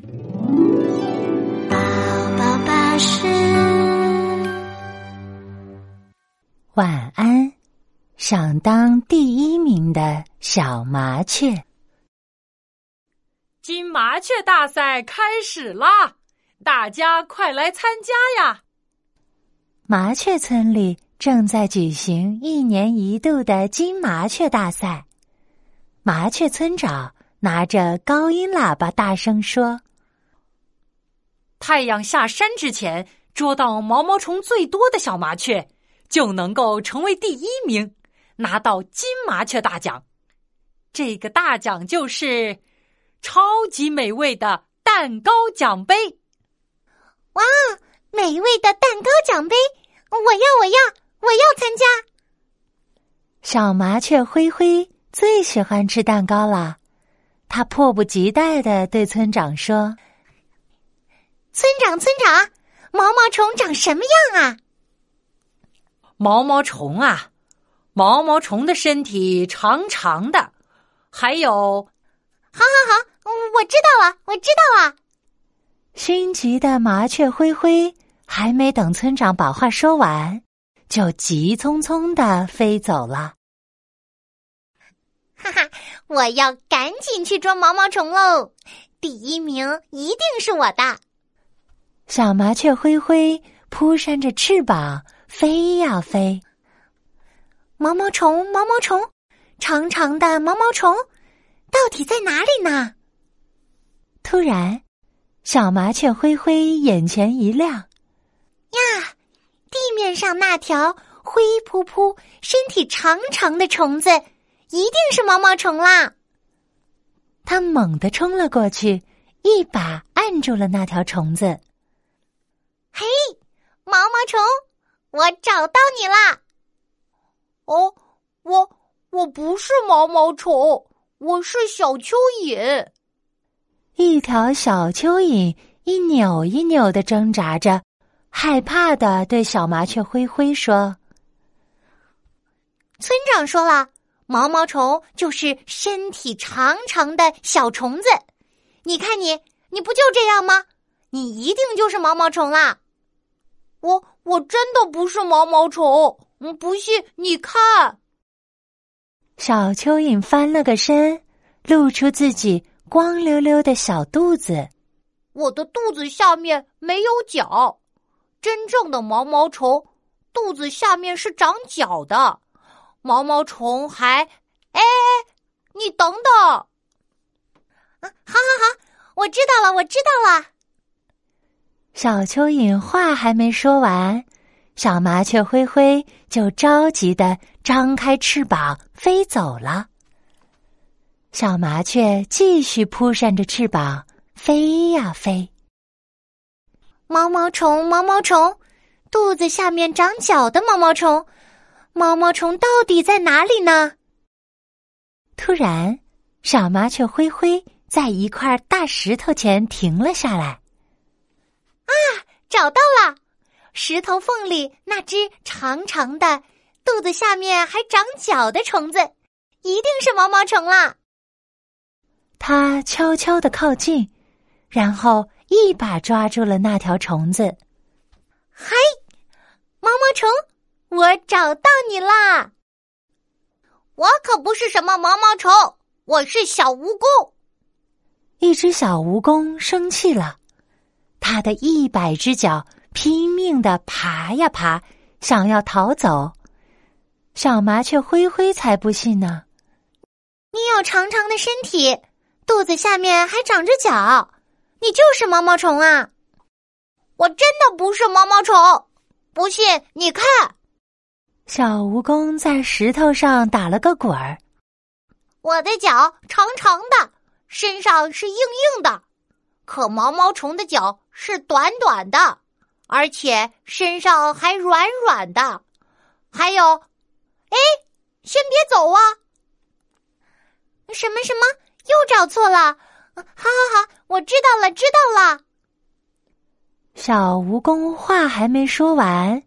宝宝巴士晚安，想当第一名的小麻雀。金麻雀大赛开始啦！大家快来参加呀！麻雀村里正在举行一年一度的金麻雀大赛。麻雀村长拿着高音喇叭大声说：“太阳下山之前，捉到毛毛虫最多的小麻雀，就能够成为第一名，拿到金麻雀大奖。这个大奖就是超级美味的蛋糕奖杯。哇，美味的蛋糕奖杯！我要，我要，我要参加！小麻雀灰灰。”最喜欢吃蛋糕了，它迫不及待的对村长说：“村长，村长，毛毛虫长什么样啊？”毛毛虫啊，毛毛虫的身体长长的，还有……好好好，我知道了，我知道了。心急的麻雀灰灰还没等村长把话说完，就急匆匆的飞走了。哈哈！我要赶紧去捉毛毛虫喽！第一名一定是我的。小麻雀灰灰扑扇着翅膀飞呀飞。毛毛虫，毛毛虫，长长的毛毛虫，到底在哪里呢？突然，小麻雀灰灰眼前一亮，呀！地面上那条灰扑扑、身体长长的虫子。一定是毛毛虫啦！他猛地冲了过去，一把按住了那条虫子。嘿，毛毛虫，我找到你啦！哦，我我不是毛毛虫，我是小蚯蚓。一条小蚯蚓一扭一扭的挣扎着，害怕的对小麻雀灰灰说：“村长说了。”毛毛虫就是身体长长的小虫子，你看你，你不就这样吗？你一定就是毛毛虫啦！我我真的不是毛毛虫，不信你看。小蚯蚓翻了个身，露出自己光溜溜的小肚子。我的肚子下面没有脚，真正的毛毛虫肚子下面是长脚的。毛毛虫还，哎，你等等！啊，好好好，我知道了，我知道了。小蚯蚓话还没说完，小麻雀灰灰就着急的张开翅膀飞走了。小麻雀继续扑扇着翅膀飞呀飞。毛毛虫，毛毛虫，肚子下面长脚的毛毛虫。毛毛虫到底在哪里呢？突然，小麻雀灰灰在一块大石头前停了下来。啊，找到了！石头缝里那只长长的、肚子下面还长脚的虫子，一定是毛毛虫啦。它悄悄的靠近，然后一把抓住了那条虫子。嗨，毛毛虫！我找到你啦！我可不是什么毛毛虫，我是小蜈蚣。一只小蜈蚣生气了，它的一百只脚拼命的爬呀爬，想要逃走。小麻雀灰灰才不信呢！你有长长的身体，肚子下面还长着脚，你就是毛毛虫啊！我真的不是毛毛虫，不信你看。小蜈蚣在石头上打了个滚儿。我的脚长长的，身上是硬硬的，可毛毛虫的脚是短短的，而且身上还软软的。还有，哎，先别走啊！什么什么？又找错了？好好好，我知道了，知道了。小蜈蚣话还没说完，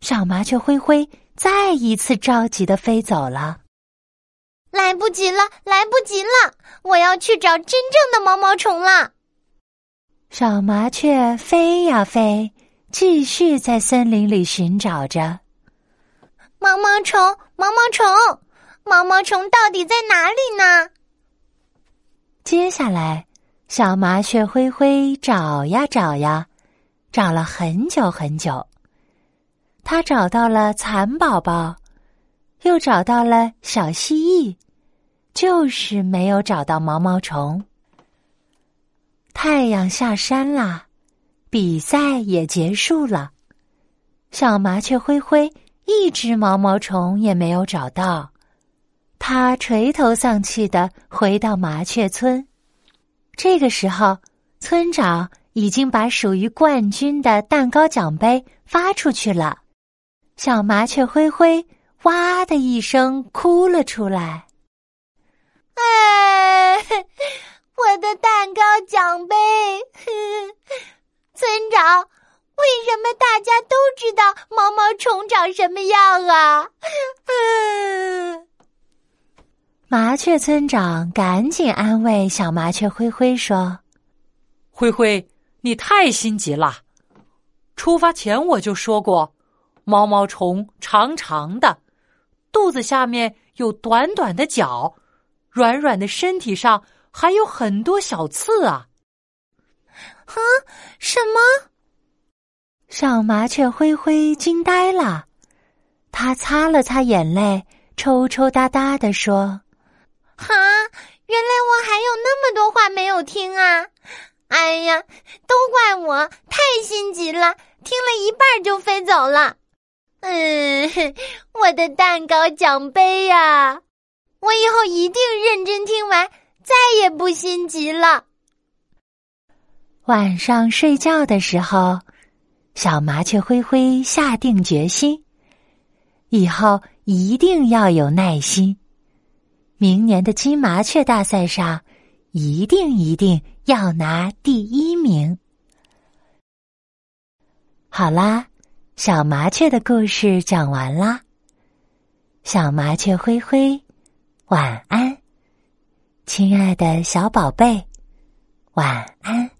小麻雀灰灰。再一次着急的飞走了，来不及了，来不及了！我要去找真正的毛毛虫了。小麻雀飞呀飞，继续在森林里寻找着毛毛虫。毛毛虫，毛毛虫到底在哪里呢？接下来，小麻雀灰灰找呀找呀，找了很久很久。他找到了蚕宝宝，又找到了小蜥蜴，就是没有找到毛毛虫。太阳下山啦，比赛也结束了。小麻雀灰灰。一只毛毛虫也没有找到，它垂头丧气的回到麻雀村。这个时候，村长已经把属于冠军的蛋糕奖杯发出去了。小麻雀灰灰哇的一声哭了出来。哎，我的蛋糕奖杯！村长。为什么大家都知道毛毛虫长什么样啊？麻雀村长赶紧安慰小麻雀灰灰说：“灰灰，你太心急了。出发前我就说过，毛毛虫长长的，肚子下面有短短的脚，软软的身体上还有很多小刺啊！啊，什么？”小麻雀灰灰惊呆了，他擦了擦眼泪，抽抽搭搭的说：“哈，原来我还有那么多话没有听啊！哎呀，都怪我太心急了，听了一半就飞走了。嗯，我的蛋糕奖杯呀，我以后一定认真听完，再也不心急了。”晚上睡觉的时候。小麻雀灰灰下定决心，以后一定要有耐心。明年的金麻雀大赛上，一定一定要拿第一名。好啦，小麻雀的故事讲完啦。小麻雀灰灰，晚安，亲爱的小宝贝，晚安。